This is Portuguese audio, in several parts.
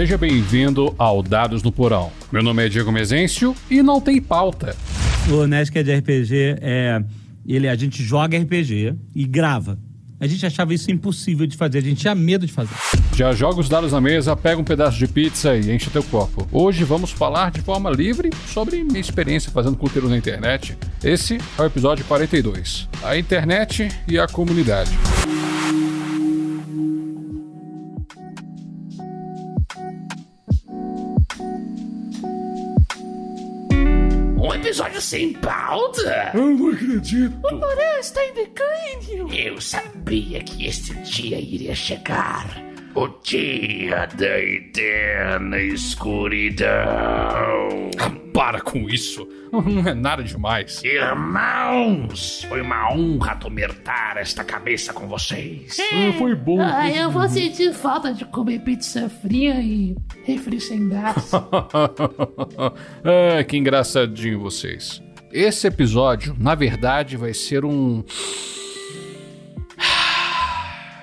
Seja bem-vindo ao Dados no Porão. Meu nome é Diego Mezencio e não tem pauta. O Nesca de RPG é. Ele, a gente joga RPG e grava. A gente achava isso impossível de fazer, a gente tinha medo de fazer. Já joga os dados na mesa, pega um pedaço de pizza e enche teu copo. Hoje vamos falar de forma livre sobre minha experiência fazendo conteúdo na internet. Esse é o episódio 42. A internet e a comunidade. Episódio sem pauta? Eu não acredito. O Porã está em declínio. Eu sabia que este dia iria chegar. O dia da eterna escuridão. Para com isso. Não é nada demais. Irmãos, foi uma honra tomertar esta cabeça com vocês. Ah, foi bom. Ah, eu vou sentir falta de comer pizza fria e refri sem gás. ah, que engraçadinho vocês. Esse episódio, na verdade, vai ser um.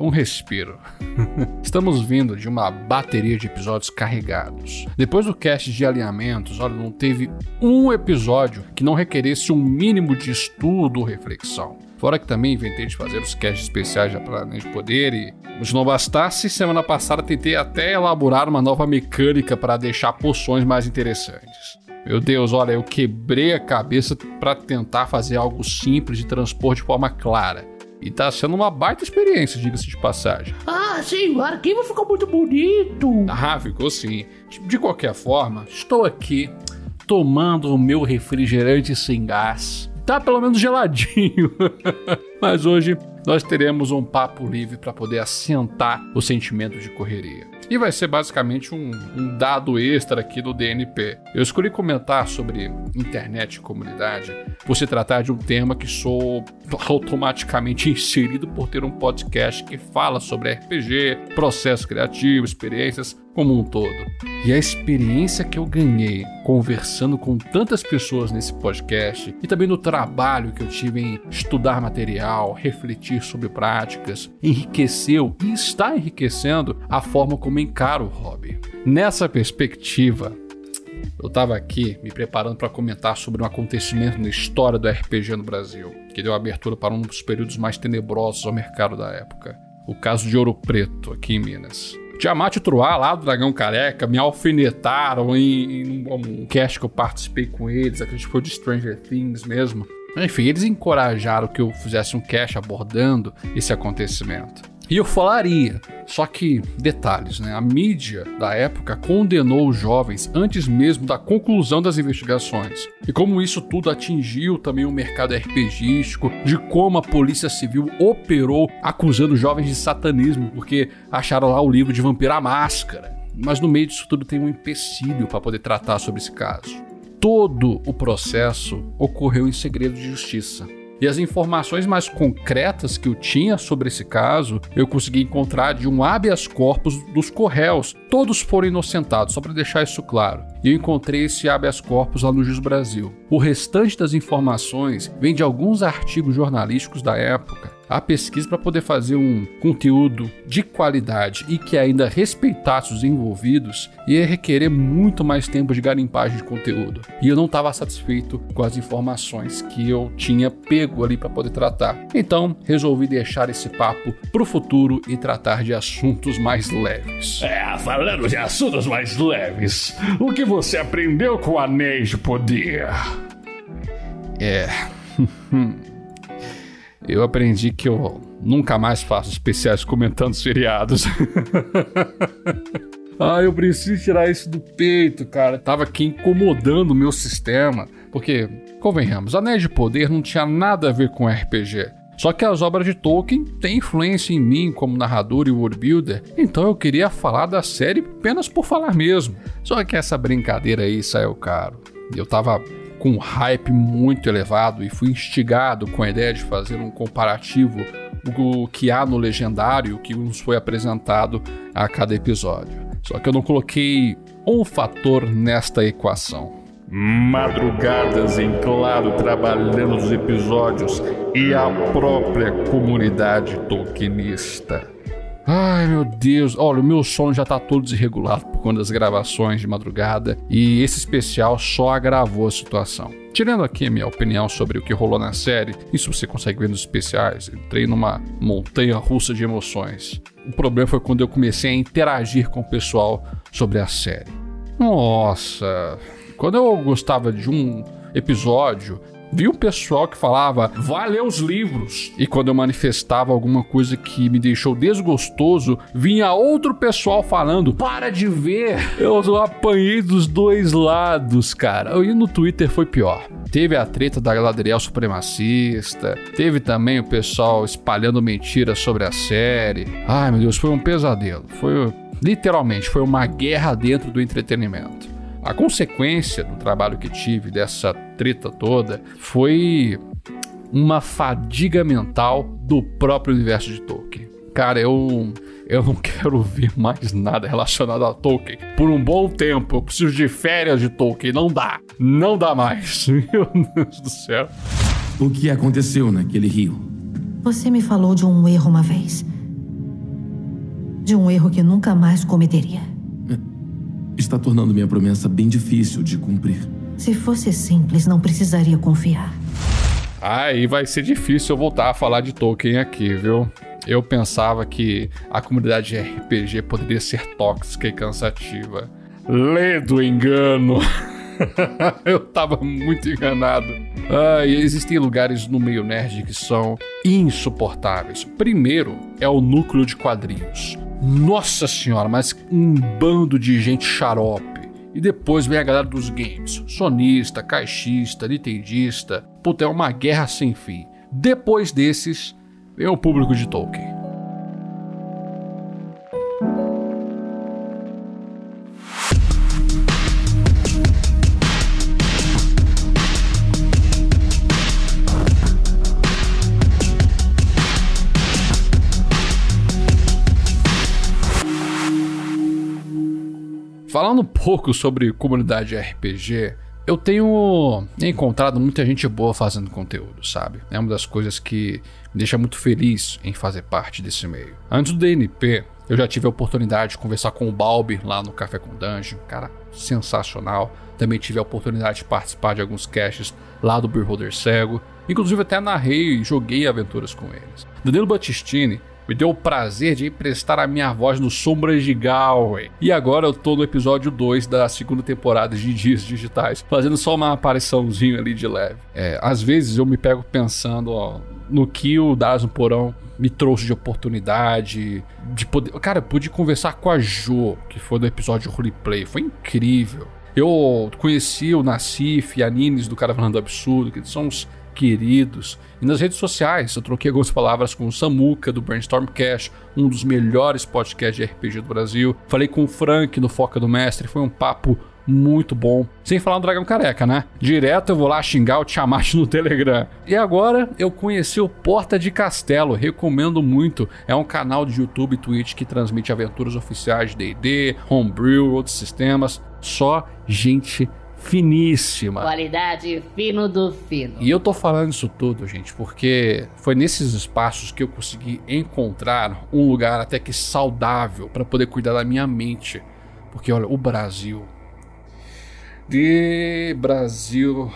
Um respiro. Estamos vindo de uma bateria de episódios carregados. Depois do cast de alinhamentos, olha, não teve um episódio que não requeresse um mínimo de estudo ou reflexão. Fora que também inventei de fazer os casts especiais já para de poder e se não bastasse, semana passada tentei até elaborar uma nova mecânica para deixar poções mais interessantes. Meu Deus, olha, eu quebrei a cabeça para tentar fazer algo simples de transpor de forma clara. E tá sendo uma baita experiência, diga-se de passagem. Ah, sim, o arquivo ficou muito bonito. Ah, ficou sim. De qualquer forma, estou aqui tomando o meu refrigerante sem gás. Tá pelo menos geladinho. Mas hoje nós teremos um papo livre para poder assentar o sentimento de correria. E vai ser basicamente um, um, dado extra aqui do DNP. Eu escolhi comentar sobre internet e comunidade por se tratar de um tema que sou automaticamente inserido por ter um podcast que fala sobre RPG, processo criativo, experiências como um todo. E a experiência que eu ganhei conversando com tantas pessoas nesse podcast e também no trabalho que eu tive em estudar material, refletir sobre práticas, enriqueceu e está enriquecendo a forma como encaro o hobby. Nessa perspectiva, eu estava aqui me preparando para comentar sobre um acontecimento na história do RPG no Brasil, que deu abertura para um dos períodos mais tenebrosos ao mercado da época. O caso de Ouro Preto, aqui em Minas. Tiamat Truá, lá do Dragão Careca, me alfinetaram em, em um cast que eu participei com eles, que foi de Stranger Things mesmo. Enfim, eles encorajaram que eu fizesse um cast abordando esse acontecimento. E eu falaria, só que detalhes, né? A mídia da época condenou os jovens antes mesmo da conclusão das investigações. E como isso tudo atingiu também o mercado RPGístico, de como a Polícia Civil operou acusando jovens de satanismo porque acharam lá o livro de Vampiro à Máscara. Mas no meio disso tudo tem um empecilho para poder tratar sobre esse caso. Todo o processo ocorreu em segredo de justiça. E as informações mais concretas que eu tinha sobre esse caso, eu consegui encontrar de um habeas corpus dos Correios. Todos foram inocentados, só para deixar isso claro. E eu encontrei esse habeas corpus lá no Jus Brasil. O restante das informações vem de alguns artigos jornalísticos da época a pesquisa para poder fazer um conteúdo de qualidade e que ainda respeitasse os envolvidos ia requerer muito mais tempo de garimpagem de conteúdo. E eu não estava satisfeito com as informações que eu tinha pego ali para poder tratar. Então, resolvi deixar esse papo para o futuro e tratar de assuntos mais leves. É, falando de assuntos mais leves, o que você aprendeu com Anéis de Poder? É. eu aprendi que eu nunca mais faço especiais comentando seriados. ah, eu preciso tirar isso do peito, cara. Tava aqui incomodando o meu sistema. Porque, convenhamos, Anéis de Poder não tinha nada a ver com RPG. Só que as obras de Tolkien têm influência em mim como narrador e worldbuilder, então eu queria falar da série apenas por falar mesmo. Só que essa brincadeira aí saiu caro. Eu tava com um hype muito elevado e fui instigado com a ideia de fazer um comparativo do que há no legendário que nos foi apresentado a cada episódio. Só que eu não coloquei um fator nesta equação. Madrugadas em claro trabalhando os episódios e a própria comunidade tolkienista. Ai meu Deus, olha, o meu sono já tá todo desregulado por conta das gravações de madrugada e esse especial só agravou a situação. Tirando aqui a minha opinião sobre o que rolou na série, isso você consegue ver nos especiais, entrei numa montanha russa de emoções. O problema foi quando eu comecei a interagir com o pessoal sobre a série. Nossa, quando eu gostava de um episódio, vi um pessoal que falava, vai ler os livros. E quando eu manifestava alguma coisa que me deixou desgostoso, vinha outro pessoal falando, para de ver. Eu apanhei dos dois lados, cara. E no Twitter foi pior. Teve a treta da Galadriel supremacista, teve também o pessoal espalhando mentiras sobre a série. Ai meu Deus, foi um pesadelo. Foi literalmente foi uma guerra dentro do entretenimento. A consequência do trabalho que tive dessa treta toda foi uma fadiga mental do próprio universo de Tolkien. Cara, eu eu não quero ver mais nada relacionado a Tolkien por um bom tempo. Eu preciso de férias de Tolkien. Não dá. Não dá mais. Meu Deus do céu. O que aconteceu naquele rio? Você me falou de um erro uma vez. De um erro que nunca mais cometeria. Está tornando minha promessa bem difícil de cumprir. Se fosse simples, não precisaria confiar. Aí vai ser difícil eu voltar a falar de Tolkien aqui, viu? Eu pensava que a comunidade de RPG poderia ser tóxica e cansativa. Lê do engano. eu tava muito enganado. Ah, e existem lugares no meio nerd que são insuportáveis. Primeiro é o núcleo de quadrinhos. Nossa senhora, mas um bando de gente xarope. E depois vem a galera dos games. Sonista, caixista, nintendista. Puta, é uma guerra sem fim. Depois desses, vem o público de Tolkien. Falando um pouco sobre comunidade RPG, eu tenho encontrado muita gente boa fazendo conteúdo, sabe? É uma das coisas que me deixa muito feliz em fazer parte desse meio. Antes do DNP, eu já tive a oportunidade de conversar com o Balbi lá no Café com Dungeon, cara, sensacional. Também tive a oportunidade de participar de alguns caches lá do Beer Holder Cego. Inclusive até narrei e joguei aventuras com eles. Danilo Battistini me deu o prazer de emprestar a minha voz no Sombras de Galway. E agora eu tô no episódio 2 da segunda temporada de Dias Digitais, fazendo só uma apariçãozinha ali de leve. É, às vezes eu me pego pensando, ó, no que o Das no Porão me trouxe de oportunidade, de poder. Cara, pude conversar com a Jo, que foi do episódio Roleplay, foi incrível. Eu conheci o Nassif e a Nines do Cara Falando Absurdo, que são os queridos. E nas redes sociais, eu troquei algumas palavras com o Samuca, do Brainstorm Cash, um dos melhores podcasts de RPG do Brasil. Falei com o Frank, do Foca do Mestre, foi um papo muito bom. Sem falar no Dragão Careca, né? Direto eu vou lá xingar o Tiamat no Telegram. E agora eu conheci o Porta de Castelo, recomendo muito. É um canal de YouTube e Twitch que transmite aventuras oficiais de D&D, Homebrew, outros sistemas. Só gente finíssima. Qualidade fino do fino. E eu tô falando isso tudo, gente, porque foi nesses espaços que eu consegui encontrar um lugar até que saudável para poder cuidar da minha mente. Porque olha, o Brasil. De Brasil.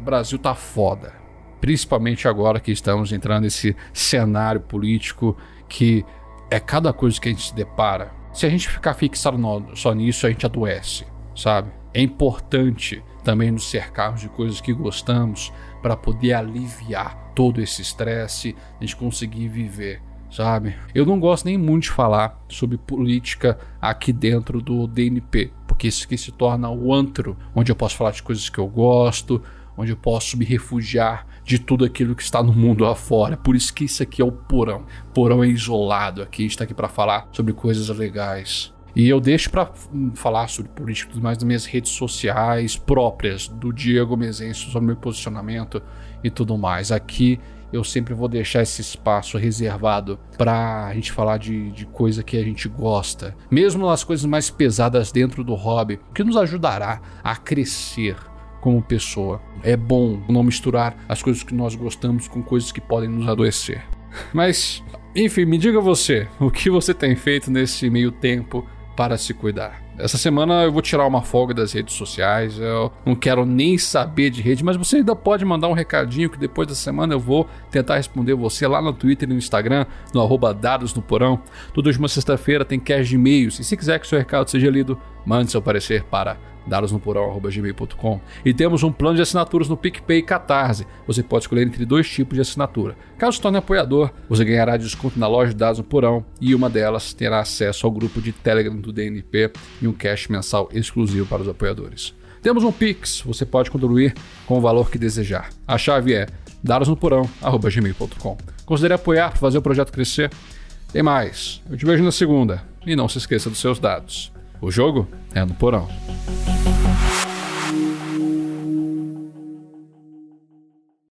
Brasil tá foda. Principalmente agora que estamos entrando nesse cenário político que é cada coisa que a gente se depara. Se a gente ficar fixado no, só nisso, a gente adoece, sabe? É importante também nos cercarmos de coisas que gostamos para poder aliviar todo esse estresse, a gente conseguir viver, sabe? Eu não gosto nem muito de falar sobre política aqui dentro do DNP, porque isso aqui se torna o antro, onde eu posso falar de coisas que eu gosto, onde eu posso me refugiar de tudo aquilo que está no mundo afora. Por isso que isso aqui é o porão. Porão é isolado aqui, está aqui para falar sobre coisas legais. E eu deixo para falar sobre política e tudo mais nas minhas redes sociais próprias, do Diego Mezencio, sobre meu posicionamento e tudo mais. Aqui eu sempre vou deixar esse espaço reservado para a gente falar de, de coisa que a gente gosta, mesmo nas coisas mais pesadas dentro do hobby, que nos ajudará a crescer como pessoa. É bom não misturar as coisas que nós gostamos com coisas que podem nos adoecer. Mas Enfim, me diga você, o que você tem feito nesse meio tempo para se cuidar? Essa semana eu vou tirar uma folga das redes sociais, eu não quero nem saber de rede, mas você ainda pode mandar um recadinho que depois da semana eu vou tentar responder você lá no Twitter e no Instagram, no arroba dados no porão. Toda última sexta-feira tem cash de e-mails, e se quiser que seu recado seja lido, mande seu parecer para dadosnoporão.gmail.com E temos um plano de assinaturas no PicPay e Catarse. Você pode escolher entre dois tipos de assinatura. Caso se torne apoiador, você ganhará desconto na loja de dados no Porão e uma delas terá acesso ao grupo de Telegram do DNP e um cash mensal exclusivo para os apoiadores. Temos um Pix, você pode contribuir com o valor que desejar. A chave é dadosnoporão.gmail.com Considere apoiar para fazer o projeto crescer. Tem mais, eu te vejo na segunda e não se esqueça dos seus dados. O jogo é no porão.